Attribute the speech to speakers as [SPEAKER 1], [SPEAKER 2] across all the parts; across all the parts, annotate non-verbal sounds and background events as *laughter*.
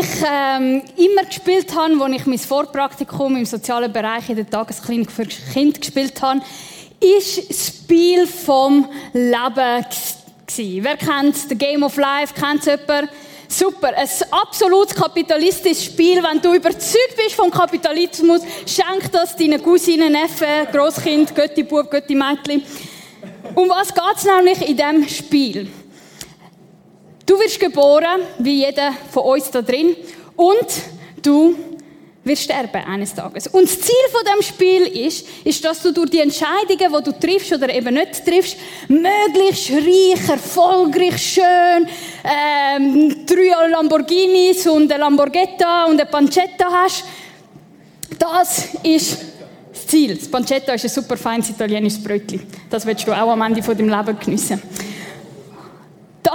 [SPEAKER 1] ich ähm, immer gespielt habe, als ich mein Vorpraktikum im sozialen Bereich in der Tagesklinik für Kinder gespielt habe, ist das Spiel vom Leben gewesen. Wer kennt The Game of Life? Kennt es jemand? Super. Ein absolut kapitalistisches Spiel. Wenn du überzeugt bist vom Kapitalismus, schenk das deinen Cousinen, Neffen, Grosskind, Götti Bub, Götti Mädchen. Um was geht es nämlich in diesem Spiel? Du wirst geboren, wie jeder von uns da drin, und du wirst sterben eines Tages. Und das Ziel von dem Spiel ist, ist, dass du durch die Entscheidungen, die du triffst oder eben nicht triffst, möglichst reich, erfolgreich, schön, ähm, drei Lamborghinis und ein Lamborghetta und ein Pancetta hast. Das ist das Ziel. Das Pancetta ist ein super feines italienisches Brötchen. Das willst du auch am Ende von deinem Leben geniessen.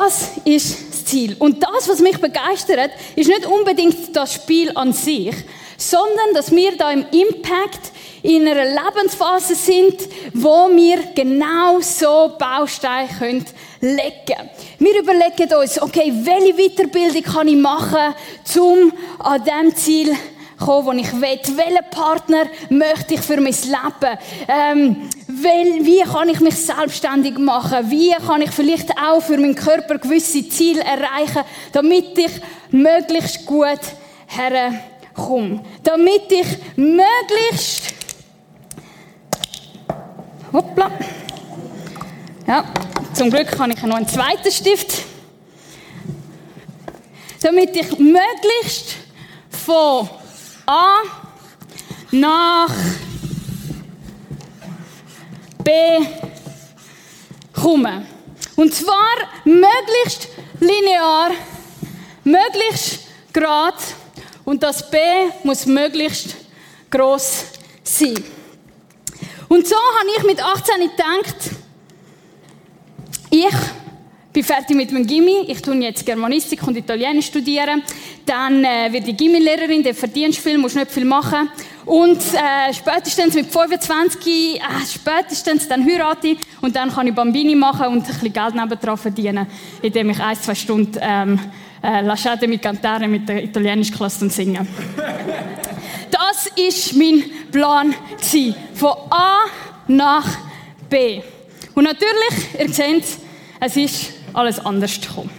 [SPEAKER 1] Das ist das Ziel. Und das, was mich begeistert, ist nicht unbedingt das Spiel an sich, sondern dass wir da im Impact in einer Lebensphase sind, wo wir genau so Bausteine können legen. Wir überlegen uns, okay, welche Weiterbildung kann ich machen, um an dem Ziel kommen, das ich will. Welchen Partner möchte ich für mein Leben? Ähm, wie kann ich mich selbstständig machen? Wie kann ich vielleicht auch für meinen Körper gewisse Ziele erreichen, damit ich möglichst gut herkomme? Damit ich möglichst Hoppla. Ja, zum Glück habe ich noch einen zweiten Stift. Damit ich möglichst von A nach B kommen. Und zwar möglichst linear, möglichst gerade und das B muss möglichst groß sein. Und so habe ich mit 18 gedacht, ich bin fertig mit meinem Gimmi, ich tue jetzt Germanistik und Italienisch studieren, dann äh, werde ich Gimmi-Lehrerin, der verdienst viel, musst nicht viel machen und äh, spätestens mit 25, äh, spätestens dann heirate ich und dann kann ich Bambini machen und ein bisschen Geld nebendran verdienen, indem ich ein, zwei Stunden ähm, äh, Lasciate mi cantare mit der Italienischklasse und singen. *laughs* Das ist mein Plan gewesen. Von A nach B. Und natürlich, ihr seht, es ist alles anders gekommen.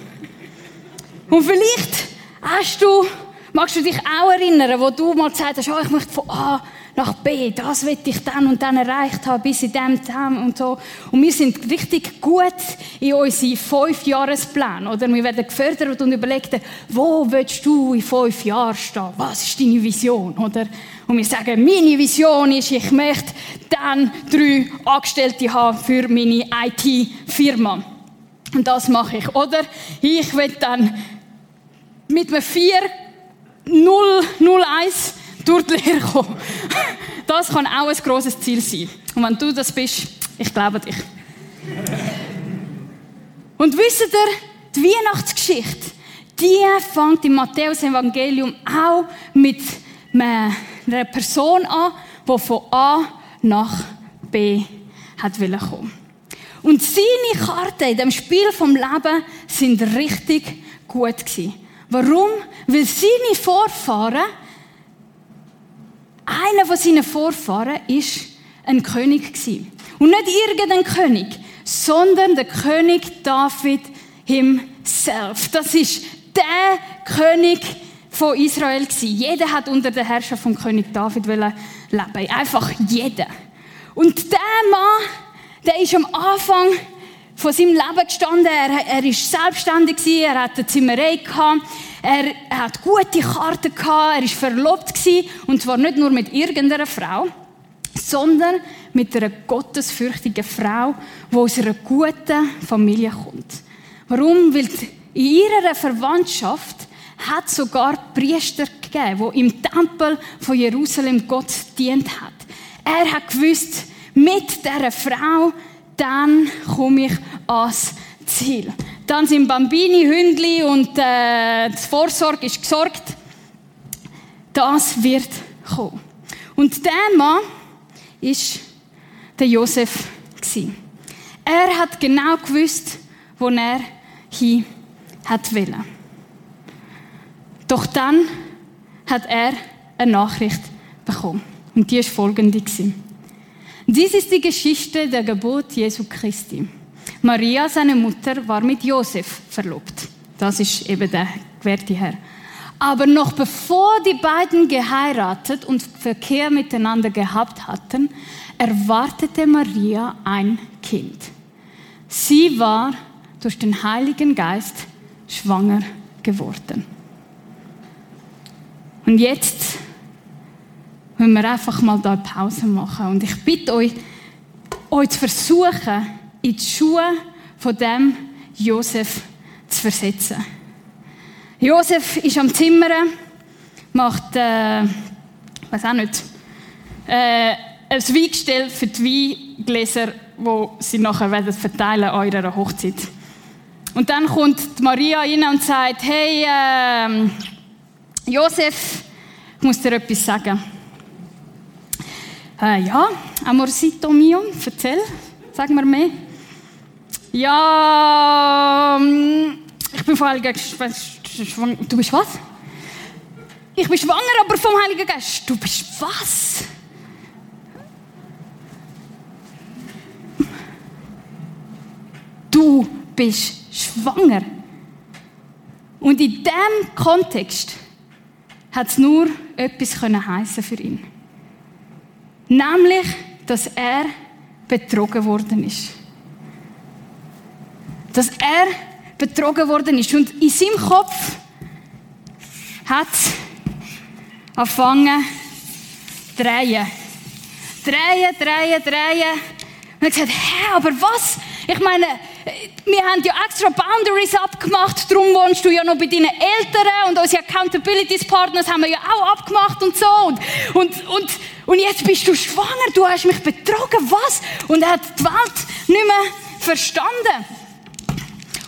[SPEAKER 1] Und vielleicht hast du, magst du dich auch erinnern, wo du mal gesagt hast, oh, ich möchte von A nach B, das will ich dann und dann erreicht haben, bis in dem, dem und so. Und wir sind richtig gut in unseren Fünfjahresplänen, oder? Wir werden gefördert und überlegen, wo willst du in fünf Jahren stehen? Was ist deine Vision, oder? Und wir sagen, meine Vision ist, ich möchte dann drei Angestellte haben für meine IT-Firma. Und das mache ich. Oder ich will dann mit einem 4 0 0 1 durch die Lehre kommen. *laughs* Das kann auch ein grosses Ziel sein. Und wenn du das bist, ich glaube dich. Und wisst ihr, die Weihnachtsgeschichte, die fängt im Matthäus-Evangelium auch mit einer Person an, die von A nach B hat kommen Und seine Karten in dem Spiel vom Leben sind richtig gut gewesen. Warum? Weil seine Vorfahren einer von seinen Vorfahren ist ein König gewesen. Und nicht irgendein König, sondern der König David himself. Das ist der König von Israel gewesen. Jeder hat unter der Herrschaft von König David leben. Einfach jeder. Und der Mann, der ist am Anfang von seinem Leben gestanden. Er, er ist selbstständig gewesen, er hatte eine Zimmerei gehabt, er, er hat gute Karten gehabt, er ist verlobt gewesen, und zwar nicht nur mit irgendeiner Frau, sondern mit einer gottesfürchtigen Frau, die aus einer guten Familie kommt. Warum? Weil in ihrer Verwandtschaft hat sogar Priester gegeben, die im Tempel von Jerusalem Gott dient hat. Er hat gewusst, mit dieser Frau dann komme ich ans Ziel. Dann sind Bambini, Hündli und äh, die Vorsorge ist gesorgt. Das wird kommen. Und der Mann ist der Josef Er hat genau gewusst, wo er hin hat wollen. Doch dann hat er eine Nachricht bekommen. Und die ist folgende. Dies ist die Geschichte der Geburt Jesu Christi. Maria, seine Mutter, war mit Josef verlobt. Das ist eben der gewährte Herr. Aber noch bevor die beiden geheiratet und Verkehr miteinander gehabt hatten, erwartete Maria ein Kind. Sie war durch den Heiligen Geist schwanger geworden. Und jetzt wollen wir einfach mal da Pause machen. Und ich bitte euch, euch zu versuchen, in die Schuhe von dem Josef zu versetzen. Josef ist am Zimmern, macht, äh, weiß auch nicht, äh, ein Weingestell für die Weingläser, die sie nachher werden verteilen an ihrer Hochzeit. Und dann kommt Maria rein und sagt, hey, äh, Josef, ich muss dir etwas sagen. Äh, ja, Amorsito mio, erzähl, sag mir mehr. Ja, ähm, ich bin vom Heiligen Geist. Du bist was? Ich bin schwanger, aber vom Heiligen Geist. Du bist was? Du bist schwanger. Und in diesem Kontext hat es nur etwas heißen für ihn. Nämlich, dass er betrogen worden ist. Dass er betrogen worden ist. Und in seinem Kopf hat angefangen zu drehen. Drehen, drehen, drehen. Und er hat gesagt, hä, aber was? Ich meine, wir haben ja extra Boundaries abgemacht, darum wohnst du ja noch bei deinen Eltern und unsere Accountability Partners haben wir ja auch abgemacht und so. Und, und, und, und jetzt bist du schwanger, du hast mich betrogen, was? Und er hat die Welt nicht mehr verstanden.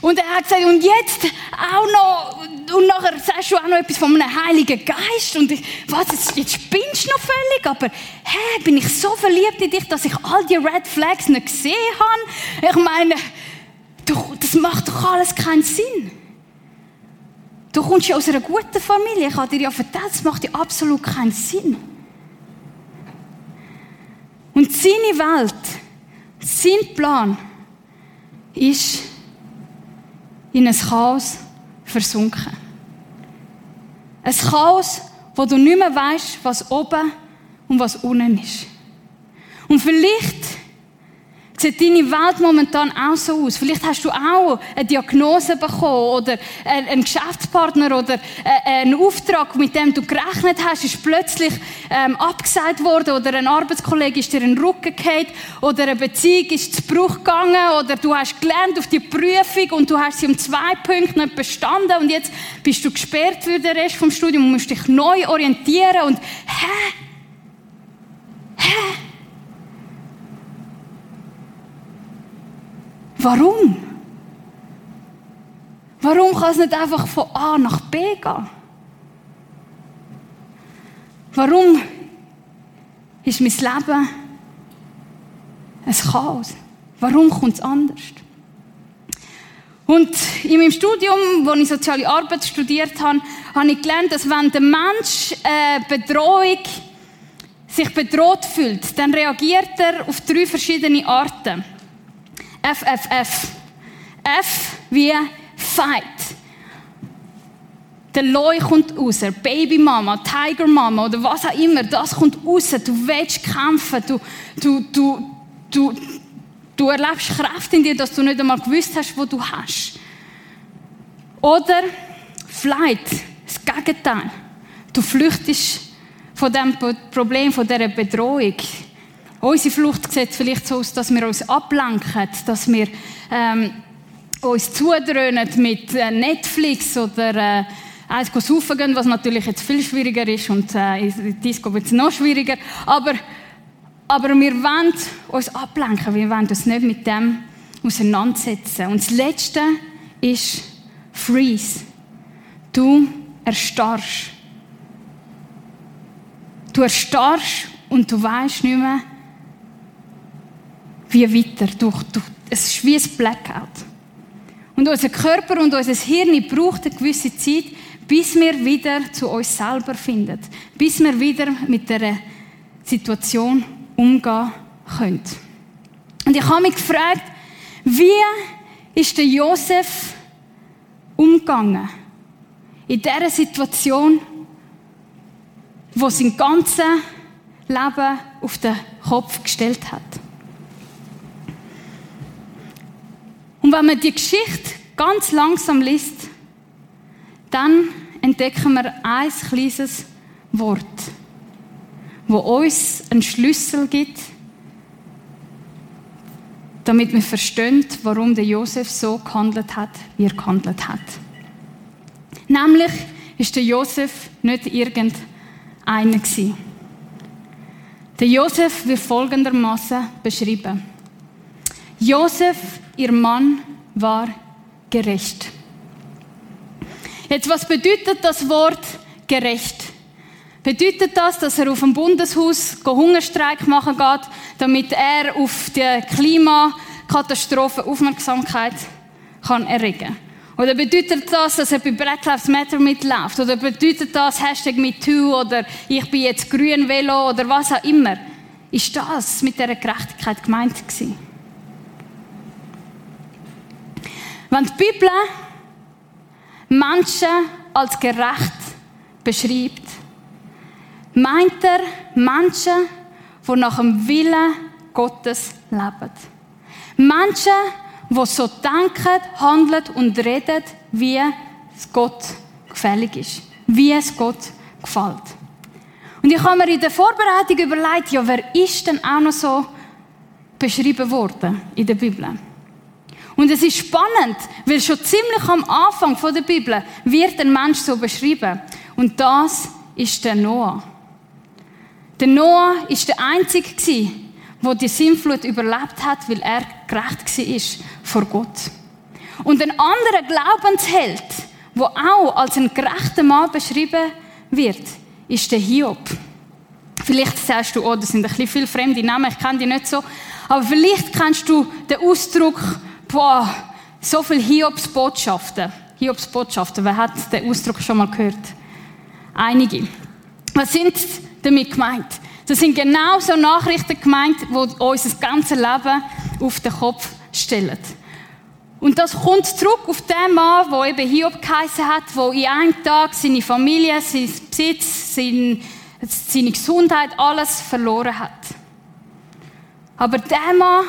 [SPEAKER 1] Und er hat gesagt, und jetzt auch noch, und nachher sagst du auch noch etwas von einem Heiligen Geist. Und ich, was, jetzt, spinnst du noch völlig, aber hä, bin ich so verliebt in dich, dass ich all die Red Flags nicht gesehen habe? Ich meine, das macht doch alles keinen Sinn. Du kommst ja aus einer guten Familie. Ich habe dir ja erzählt, das macht ja absolut keinen Sinn. Und seine Welt, sein Plan ist, in ein Chaos versunken. Ein Chaos, wo du nicht mehr weißt, was oben und was unten ist. Und vielleicht sieht deine Welt momentan auch so aus. Vielleicht hast du auch eine Diagnose bekommen oder einen Geschäftspartner oder einen Auftrag, mit dem du gerechnet hast, ist plötzlich ähm, abgesagt worden oder ein Arbeitskollege ist dir in den Rücken gefallen oder eine Beziehung ist zu Bruch gegangen oder du hast gelernt auf die Prüfung und du hast sie um zwei Punkte nicht bestanden und jetzt bist du gesperrt für den Rest vom Studium und musst dich neu orientieren und hä? Hä? Warum? Warum kann es nicht einfach von A nach B gehen? Warum ist mein Leben ein Chaos? Warum kommt es anders? Und in meinem Studium, wo ich soziale Arbeit studiert habe, habe ich gelernt, dass wenn der Mensch äh, Bedrohung sich bedroht fühlt, dann reagiert er auf drei verschiedene Arten. FFF. F wie Fight. Der Leu kommt raus, Babymama, Tigermama oder was auch immer, das kommt raus. Du willst kämpfen, du, du, du, du, du erlebst Kraft in dir, dass du nicht einmal gewusst hast, wo du hast. Oder Flight, das Gegenteil. Du flüchtest von dem Problem, von dieser Bedrohung. Unsere Flucht sieht vielleicht so aus, dass wir uns ablenken, dass wir ähm, uns zudröhnen mit äh, Netflix oder äh, eins saufen gehen, was natürlich jetzt viel schwieriger ist und äh, in Disco wird es noch schwieriger. Aber, aber wir wollen uns ablenken, wir wollen uns nicht mit dem auseinandersetzen. Und das Letzte ist Freeze. Du erstarrst. Du erstarrst und du weißt nicht mehr, wie weiter. Durch, durch, es ist wie ein Blackout. Und unser Körper und unser Hirn braucht eine gewisse Zeit, bis wir wieder zu uns selber finden, bis wir wieder mit der Situation umgehen können. Und ich habe mich gefragt, wie ist der Josef umgegangen in dieser Situation, wo sein ganzes Leben auf den Kopf gestellt hat. Wenn man die Geschichte ganz langsam liest, dann entdecken wir ein kleines Wort, wo uns einen Schlüssel gibt, damit wir verstehen, warum der Josef so gehandelt hat, wie er gehandelt hat. Nämlich ist der Josef nicht irgendeiner. Der Josef wird folgendermaßen beschrieben. Josef, ihr Mann, war gerecht. Jetzt, was bedeutet das Wort gerecht? Bedeutet das, dass er auf dem Bundeshaus Hungerstreik machen geht, damit er auf die Klimakatastrophe Aufmerksamkeit kann erregen Oder bedeutet das, dass er bei Black Lives Matter mitläuft? Oder bedeutet das Hashtag MeToo oder ich bin jetzt grün Velo oder was auch immer? Ist das mit dieser Gerechtigkeit gemeint gewesen? Wenn die Bibel Menschen als gerecht beschreibt, meint er Menschen, die nach dem Willen Gottes leben. Menschen, die so denken, handeln und reden, wie es Gott gefällig ist. Wie es Gott gefällt. Und ich habe mir in der Vorbereitung überlegt, ja, wer ist denn auch noch so beschrieben worden in der Bibel? Und es ist spannend, weil schon ziemlich am Anfang der Bibel wird ein Mensch so beschrieben. Und das ist der Noah. Der Noah ist der Einzige gewesen, der die Sintflut überlebt hat, weil er gerecht war vor Gott. Und ein anderer Glaubensheld, der auch als ein gerechter Mann beschrieben wird, ist der Hiob. Vielleicht sagst du, oh, das sind ein bisschen viele fremde Namen, ich kenne die nicht so. Aber vielleicht kennst du den Ausdruck, boah, so viele Hiobs Botschaften. Hiobs Botschaften, wer hat den Ausdruck schon mal gehört? Einige. Was sind damit gemeint? Das sind genau so Nachrichten gemeint, die unser ganzes Leben auf den Kopf stellen. Und das kommt zurück auf den Mann, der eben Hiob geheißen hat, der in einem Tag seine Familie, sein Besitz, seine Gesundheit, alles verloren hat. Aber der Mann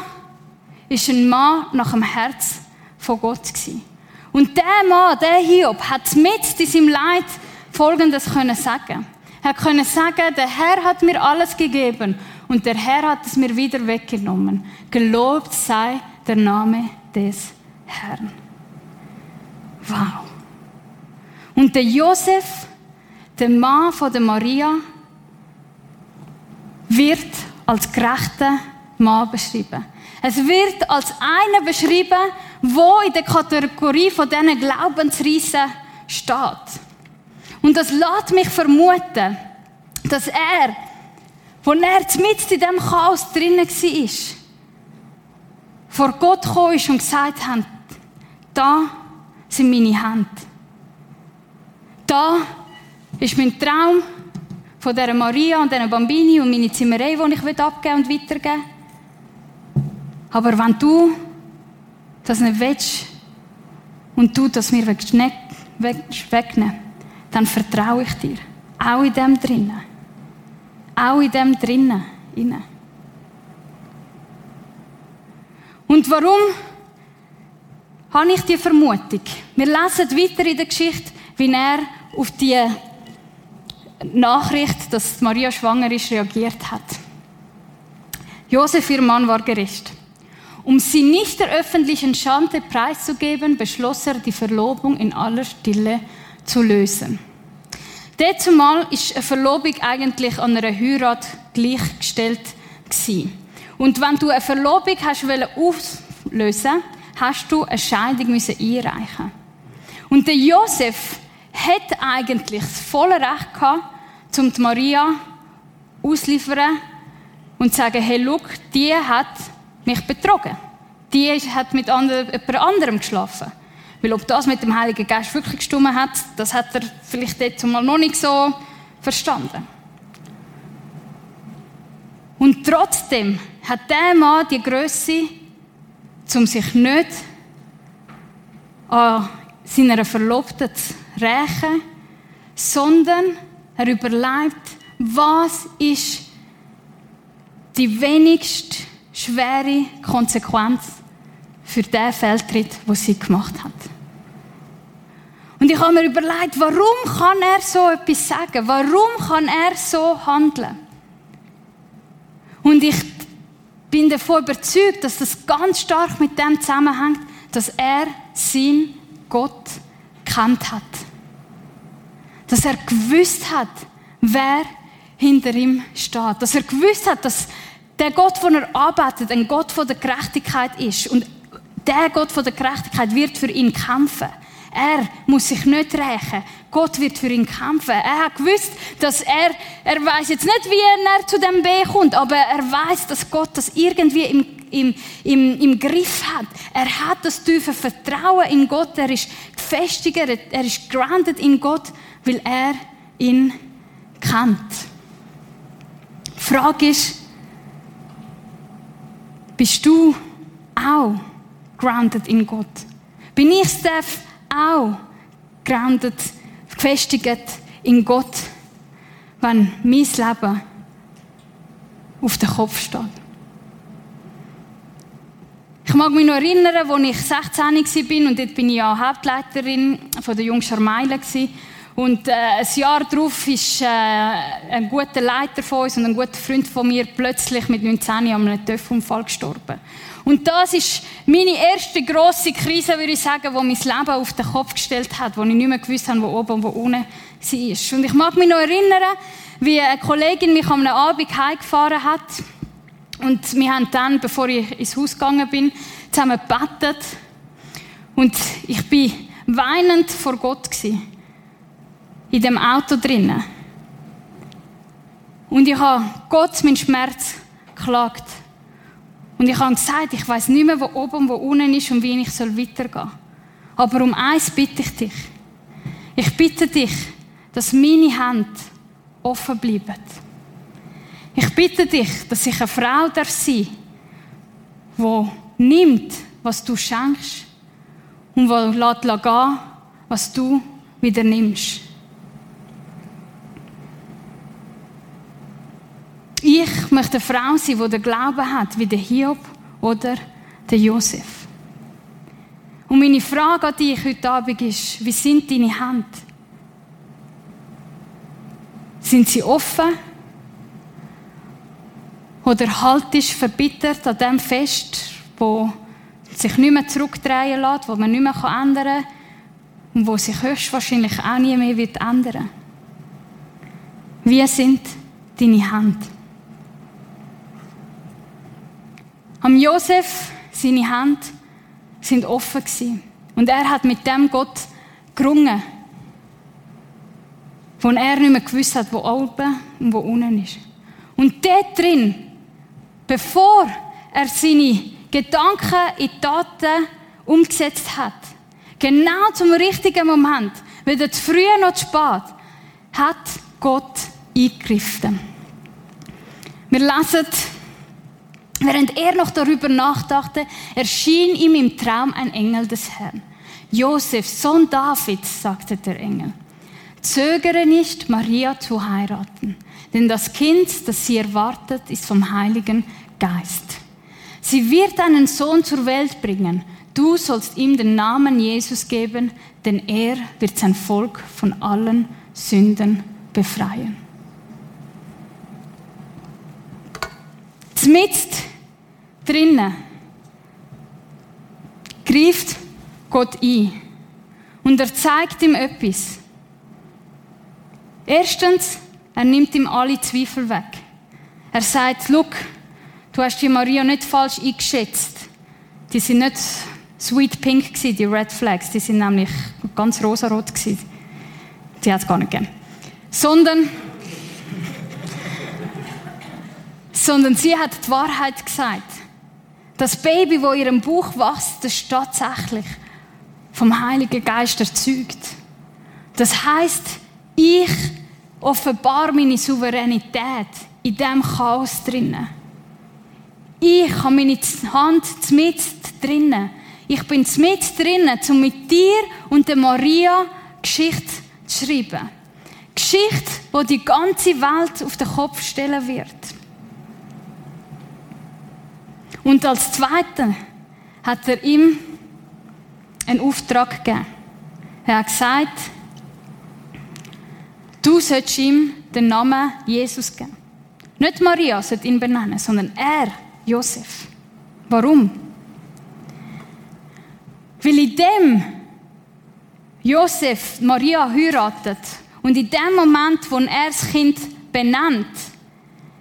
[SPEAKER 1] ist ein Mann nach dem Herz von Gott gewesen. Und der Mann, der Hiob, hat mit in seinem Leid Folgendes können sagen. Er konnte sagen, der Herr hat mir alles gegeben und der Herr hat es mir wieder weggenommen. Gelobt sei der Name des Herrn. Wow. Und der Josef, der Mann von der Maria, wird als gerechter Mann beschrieben. Es wird als einer beschrieben, wo in der Kategorie von diesen Glaubensriesen steht. Und das lässt mich vermuten, dass er, wo er mit in diesem Chaos drinnen war, vor Gott gekommen ist und gesagt hat, da sind meine Hände. Da ist mein Traum von dieser Maria und dieser Bambini und meine Zimmerei, die ich abgeben und weitergeben will. Aber wenn du das nicht willst und du das mir wegnehmen dann vertraue ich dir. Auch in dem drinnen. Auch in dem drinnen. Innen. Und warum habe ich die Vermutung? Wir lesen weiter in der Geschichte, wie er auf die Nachricht, dass Maria schwanger ist, reagiert hat. Josef, ihr Mann, war gerecht. Um sie nicht der öffentlichen Schande preiszugeben, beschloss er, die Verlobung in aller Stille zu lösen. Dazumal ist eine Verlobung eigentlich an einer Heirat gleichgestellt gewesen. Und wenn du eine Verlobung hast auslösen hast du eine Scheidung müssen einreichen. Und der Josef hat eigentlich das volle Recht gehabt, um die Maria auszuliefern und zu sagen, hey, look, die hat mich betrogen. Die hat mit jemand anderem geschlafen. Weil ob das mit dem Heiligen Geist wirklich gestimmt hat, das hat er vielleicht jetzt mal noch nicht so verstanden. Und trotzdem hat der Mann die Größe, um sich nicht an seiner Verlobten zu rächen, sondern er überlegt, was ist die wenigst schwere Konsequenz für den Feldtritt, den sie gemacht hat. Und ich habe mir überlegt, warum kann er so etwas sagen? Warum kann er so handeln? Und ich bin davon überzeugt, dass das ganz stark mit dem zusammenhängt, dass er sein Gott kennt hat. Dass er gewusst hat, wer hinter ihm steht. Dass er gewusst hat, dass der Gott, den er arbeitet, ein Gott von der Gerechtigkeit ist. Und der Gott von der Gerechtigkeit wird für ihn kämpfen. Er muss sich nicht rächen. Gott wird für ihn kämpfen. Er hat gewusst, dass er, er weiß jetzt nicht, wie er zu dem B kommt, aber er weiß, dass Gott das irgendwie im, im, im, im Griff hat. Er hat das tiefe Vertrauen in Gott. Er ist gefestigt, er ist grounded in Gott, weil er ihn kennt. Frage ist, bist du auch grounded in Gott? Bin ich, Steph, auch grounded, gefestigt in Gott, wenn mein Leben auf den Kopf steht? Ich mag mich noch erinnern, als ich 16 war und dort bin ich ja Hauptleiterin von der Jungscharmeile und äh, ein Jahr darauf ist äh, ein guter Leiter von uns und ein guter Freund von mir plötzlich mit 19 an einem Töpfunfall gestorben. Und das ist meine erste grosse Krise, würde ich sagen, die mein Leben auf den Kopf gestellt hat, wo ich nicht mehr gewusst habe, wo oben und wo unten war. Und ich mag mich noch erinnern, wie eine Kollegin mich am Abend heimgefahren hat. Und wir haben dann, bevor ich ins Haus gegangen bin, zusammen gebetet. Und ich bin weinend vor Gott gewesen in dem Auto drinnen. Und ich habe Gott meinen Schmerz geklagt. Und ich habe gesagt, ich weiß nicht mehr, wo oben und wo unten ist und wie ich weitergehen soll. Aber um eins bitte ich dich. Ich bitte dich, dass meine Hände offen bleiben. Ich bitte dich, dass ich eine Frau darf sein die nimmt, was du schenkst und die lässt gehen, was du wieder nimmst. Ich möchte eine Frau sein, die den Glauben hat, wie der Hiob oder der Josef. Und meine Frage an dich heute Abend ist, wie sind deine Hände? Sind sie offen? Oder haltest du verbittert an dem fest, wo sich nicht mehr zurückdrehen lässt, wo man nicht mehr ändern kann und wo sich höchstwahrscheinlich auch nie mehr wird ändern Wie sind deine Hände? Am Josef, seine Hände sind offen gewesen. Und er hat mit dem Gott gerungen. Wo er nicht mehr gewusst hat, wo oben und wo unten ist. Und dort drin, bevor er seine Gedanken in Taten umgesetzt hat, genau zum richtigen Moment, weder zu früh noch zu spät, hat Gott eingegriffen. Wir lesen Während er noch darüber nachdachte, erschien ihm im Traum ein Engel des Herrn. Josef, Sohn Davids, sagte der Engel, zögere nicht, Maria zu heiraten, denn das Kind, das sie erwartet, ist vom Heiligen Geist. Sie wird einen Sohn zur Welt bringen. Du sollst ihm den Namen Jesus geben, denn er wird sein Volk von allen Sünden befreien. Zmitzt drinnen greift Gott ein und er zeigt ihm etwas. Erstens, er nimmt ihm alle Zweifel weg. Er sagt, look, du hast die Maria nicht falsch eingeschätzt. Die sind nicht sweet pink gewesen, die Red Flags, die sind nämlich ganz rosarot gewesen. Die hat es gar nicht gegeben. Sondern sondern sie hat die Wahrheit gesagt. Das Baby, wo ihrem Buch wächst, das ist tatsächlich vom Heiligen Geist erzeugt. Das heißt, ich offenbar meine Souveränität in diesem Chaos drinnen. Ich habe meine Hand mit drinnen. Ich bin mit drinnen, um mit dir und der Maria Geschichte zu schreiben. Geschichte, wo die ganze Welt auf den Kopf stellen wird. Und als Zweiter hat er ihm einen Auftrag gegeben. Er hat gesagt, du sollst ihm den Namen Jesus geben. Nicht Maria sollte ihn benennen, sondern er, Josef. Warum? Weil in dem Josef Maria heiratet und in dem Moment, wo er das Kind benennt,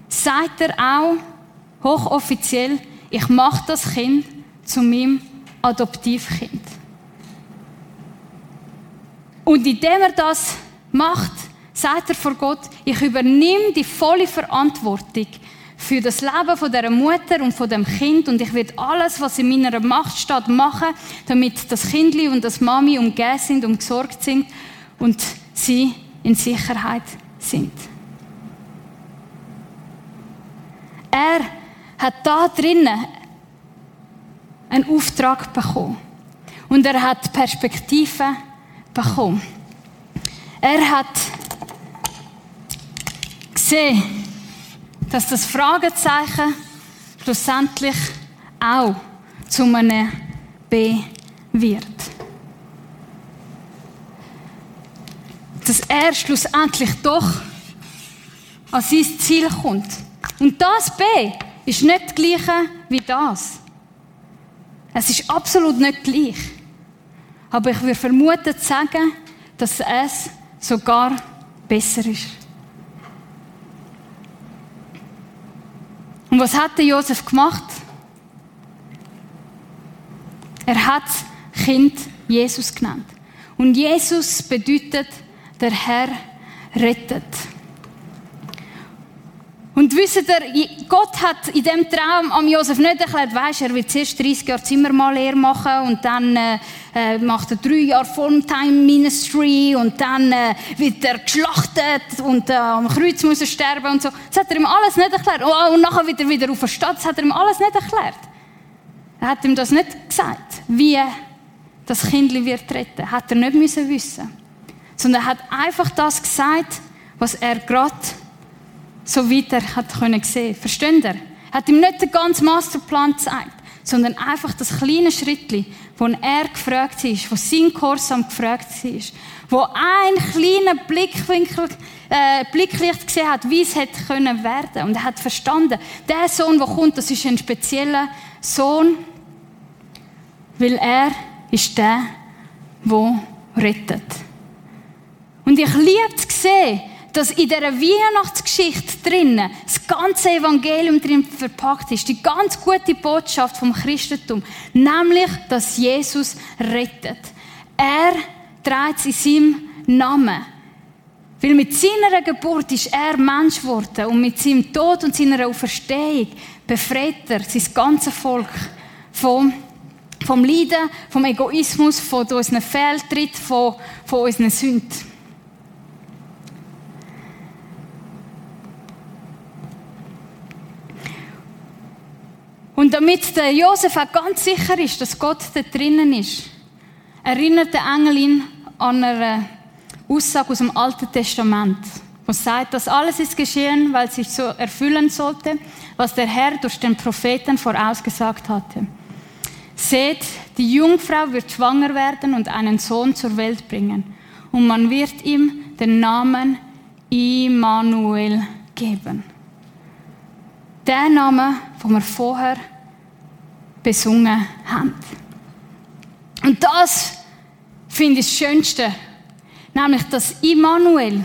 [SPEAKER 1] sagt er auch hochoffiziell, ich mache das Kind zu meinem Adoptivkind. Und indem er das macht, sagt er vor Gott, ich übernehme die volle Verantwortung für das Leben von der Mutter und von dem Kind und ich werde alles, was in meiner Macht steht, machen, damit das Kindli und das Mami umgeben sind und gesorgt sind und sie in Sicherheit sind. Er hat da drinnen einen Auftrag bekommen und er hat Perspektive bekommen. Er hat gesehen, dass das Fragezeichen schlussendlich auch zu einem B wird. Dass er schlussendlich doch an sein Ziel kommt. Und das B ist nicht das gleiche wie das. Es ist absolut nicht gleich. Aber ich würde vermuten sagen, dass es sogar besser ist. Und was hat Josef gemacht? Er hat Kind Jesus genannt. Und Jesus bedeutet, der Herr rettet. Und wisst ihr, Gott hat in dem Traum am Josef nicht erklärt, weisst, er wird zuerst 30 Jahre Zimmermannlehre machen und dann äh, äh, macht er drei Jahre Fulltime Ministry und dann äh, wird er geschlachtet und äh, am Kreuz muss er sterben und so. Das hat er ihm alles nicht erklärt. Oh, und nachher wird er wieder auf der Stadt, das hat er ihm alles nicht erklärt. Er hat ihm das nicht gesagt, wie das Kind wird retten. Hat er nicht müssen wissen. Sondern er hat einfach das gesagt, was er gerade so weit er hat können sehen. Versteht ihr? Er hat ihm nicht den ganzen Masterplan gezeigt, sondern einfach das kleine Schrittli, wo er gefragt ist, wo sein Korsam gefragt ist, wo ein kleiner Blickwinkel, äh, Blicklicht gesehen hat, wie es hätte können werden. Und er hat verstanden, der Sohn, der kommt, das ist ein spezieller Sohn, weil er ist der, der rettet. Und ich liebe zu sehen, dass in dieser Weihnachtsgeschichte drinnen das ganze Evangelium drin verpackt ist. Die ganz gute Botschaft vom Christentum. Nämlich, dass Jesus rettet. Er trägt in seinem Namen. Weil mit seiner Geburt ist er Mensch geworden und mit seinem Tod und seiner Auferstehung befreit er sein ganzes Volk vom, vom Leiden, vom Egoismus, von unseren Fehltritten, von, von unseren Sünden. Und damit der Josef auch ganz sicher ist, dass Gott da drinnen ist, erinnert der Engel ihn an eine Aussage aus dem Alten Testament, wo sagt, dass alles ist geschehen, weil sich so erfüllen sollte, was der Herr durch den Propheten vorausgesagt hatte. Seht, die Jungfrau wird schwanger werden und einen Sohn zur Welt bringen. Und man wird ihm den Namen Immanuel geben. Der Name, den wir vorher besungen haben. Und das finde ich das Schönste. Nämlich, dass Immanuel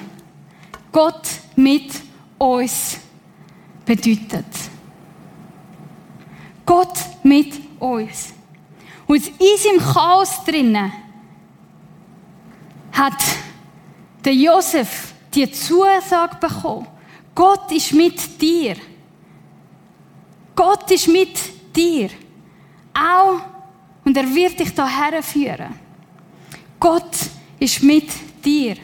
[SPEAKER 1] Gott mit uns bedeutet. Gott mit uns. Und in seinem Chaos drinnen hat der Josef die Zusage bekommen. Gott ist mit dir. Gott ist mit dir. Auch, und er wird dich da herführen. Gott ist mit dir.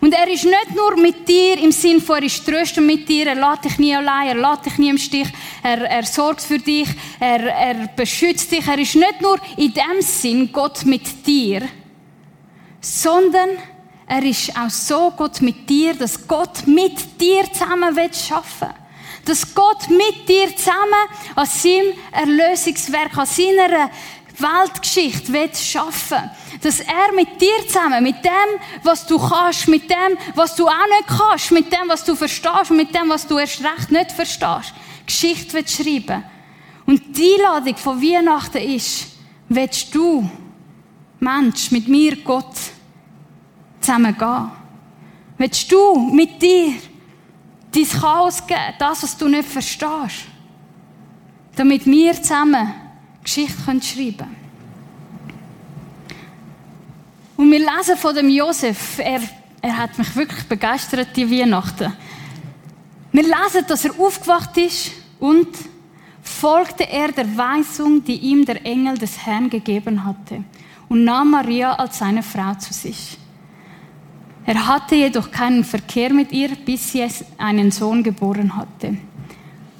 [SPEAKER 1] Und er ist nicht nur mit dir im Sinn von, er ist tröstend mit dir, er lässt dich nie allein, er lässt dich nie im Stich, er, er sorgt für dich, er, er beschützt dich. Er ist nicht nur in dem Sinn Gott mit dir, sondern er ist auch so Gott mit dir, dass Gott mit dir zusammen will schaffen. Dass Gott mit dir zusammen an seinem Erlösungswerk, an seiner Weltgeschichte will schaffen. Dass er mit dir zusammen, mit dem, was du kannst, mit dem, was du auch nicht kannst, mit dem, was du verstehst mit dem, was du erst recht nicht verstehst, Geschichte will schreiben. Und die Einladung von Weihnachten ist, willst du, Mensch, mit mir, Gott, zusammen gehen? Willst du mit dir dein Chaos geben, das, was du nicht verstehst? Damit wir zusammen Geschichte schreiben können. Und wir lesen von dem Josef, er, er hat mich wirklich begeistert, die Weihnachten. Wir lesen, dass er aufgewacht ist und folgte er der Weisung, die ihm der Engel des Herrn gegeben hatte und nahm Maria als seine Frau zu sich. Er hatte jedoch keinen Verkehr mit ihr, bis sie einen Sohn geboren hatte.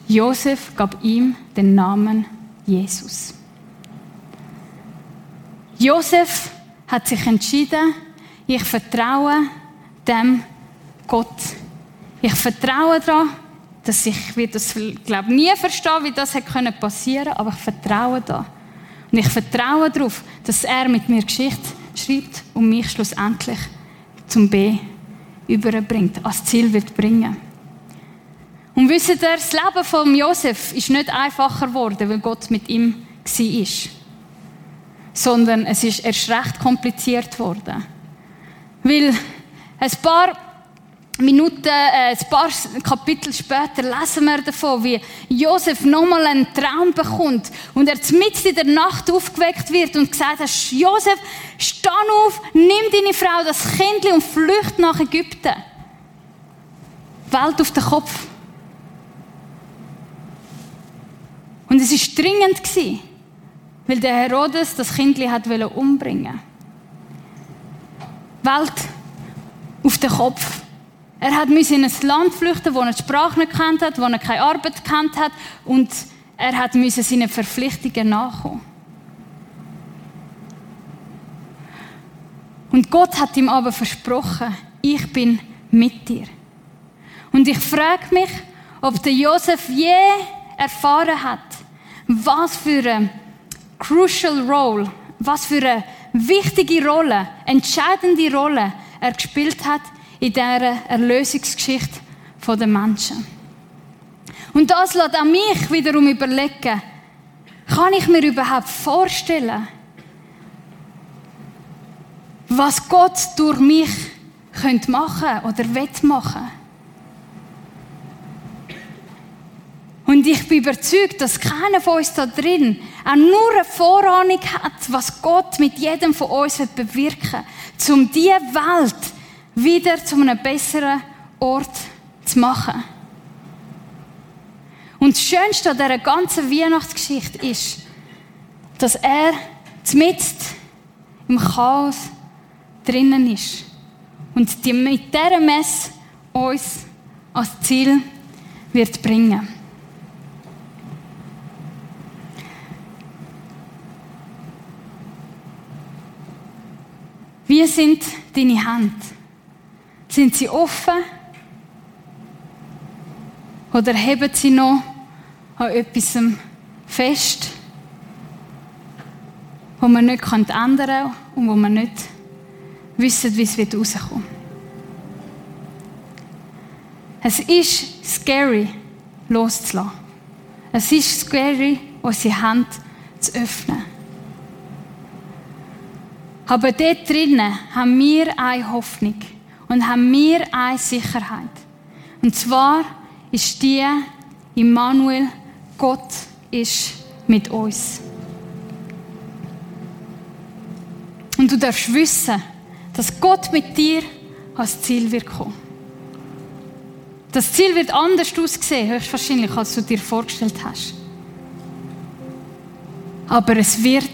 [SPEAKER 1] Josef gab ihm den Namen Jesus. Josef hat sich entschieden, ich vertraue dem Gott. Ich vertraue daran, dass ich wird das glaube nie verstehen, wie das hätte passieren können, aber ich vertraue da. Und ich vertraue darauf, dass er mit mir Geschichte schreibt und mich schlussendlich zum B überbringt, als Ziel wird bringen. Und wisst ihr, das Leben von Josef ist nicht einfacher geworden, weil Gott mit ihm war sondern es ist erst recht kompliziert worden. Weil ein paar Minuten, äh, ein paar Kapitel später lesen wir davon, wie Josef nochmal einen Traum bekommt und er mitten in der Nacht aufgeweckt wird und gesagt hat, Josef, steh auf, nimm deine Frau, das Kind und flücht nach Ägypten. Welt auf den Kopf. Und es war dringend weil der Herodes das Kind hat umbringen Welt auf den Kopf. Er hat in ein Land flüchten, wo er die Sprache nicht kennt hat, wo er keine Arbeit kennt hat und er hat seinen Verpflichtungen nachkommen. Und Gott hat ihm aber versprochen, ich bin mit dir. Und ich frage mich, ob der Josef je erfahren hat, was für eine crucial role, was für eine wichtige Rolle, entscheidende Rolle er gespielt hat in dieser Erlösungsgeschichte der Menschen. Und das lässt auch mich wiederum überlegen, kann ich mir überhaupt vorstellen, was Gott durch mich könnte machen oder wird machen? Und ich bin überzeugt, dass keiner von uns da drin auch nur eine Vorahnung hat, was Gott mit jedem von uns bewirken will, um diese Welt wieder zu einem besseren Ort zu machen. Und das Schönste an dieser ganzen Weihnachtsgeschichte ist, dass er mitten im Chaos drinnen ist und die mit dieser Messe uns als Ziel wird bringen. Wie sind deine Hände? Sind sie offen? Oder heben sie noch an etwas fest, wo man nicht ändern kann und wo man nicht wissen, wie es rauskommt? Es ist scary, loszulassen. Es ist scary, unsere Hand zu öffnen. Aber dort drinnen haben wir eine Hoffnung und haben wir eine Sicherheit. Und zwar ist die, Immanuel, Gott ist mit uns. Und du darfst wissen, dass Gott mit dir als Ziel wird kommen. Das Ziel wird anders aussehen, höchstwahrscheinlich, als du dir vorgestellt hast. Aber es wird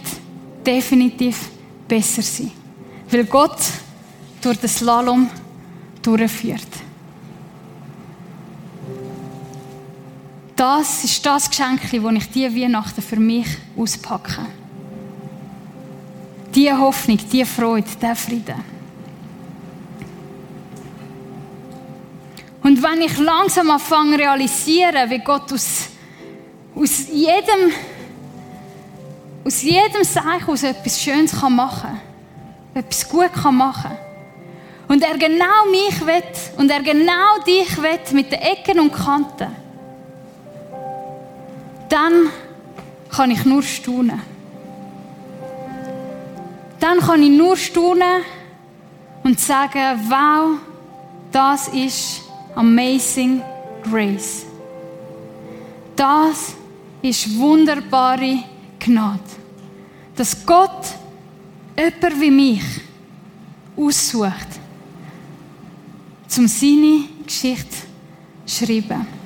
[SPEAKER 1] definitiv besser sein. weil Gott durch den Slalom durchführt. Das ist das Geschenk, das ich diese Weihnachten für mich auspacke. Diese Hoffnung, diese Freude, dieser Frieden. Und wenn ich langsam anfange zu realisieren, wie Gott aus, aus jedem, aus jedem Zeichen aus etwas Schönes kann machen kann, etwas gut kann machen und er genau mich will und er genau dich will mit den Ecken und Kanten, dann kann ich nur staunen. Dann kann ich nur staunen und sagen, wow, das ist Amazing Grace. Das ist wunderbare Gnade. Dass Gott jemand wie mich aussucht, um seine Geschichte zu schreiben.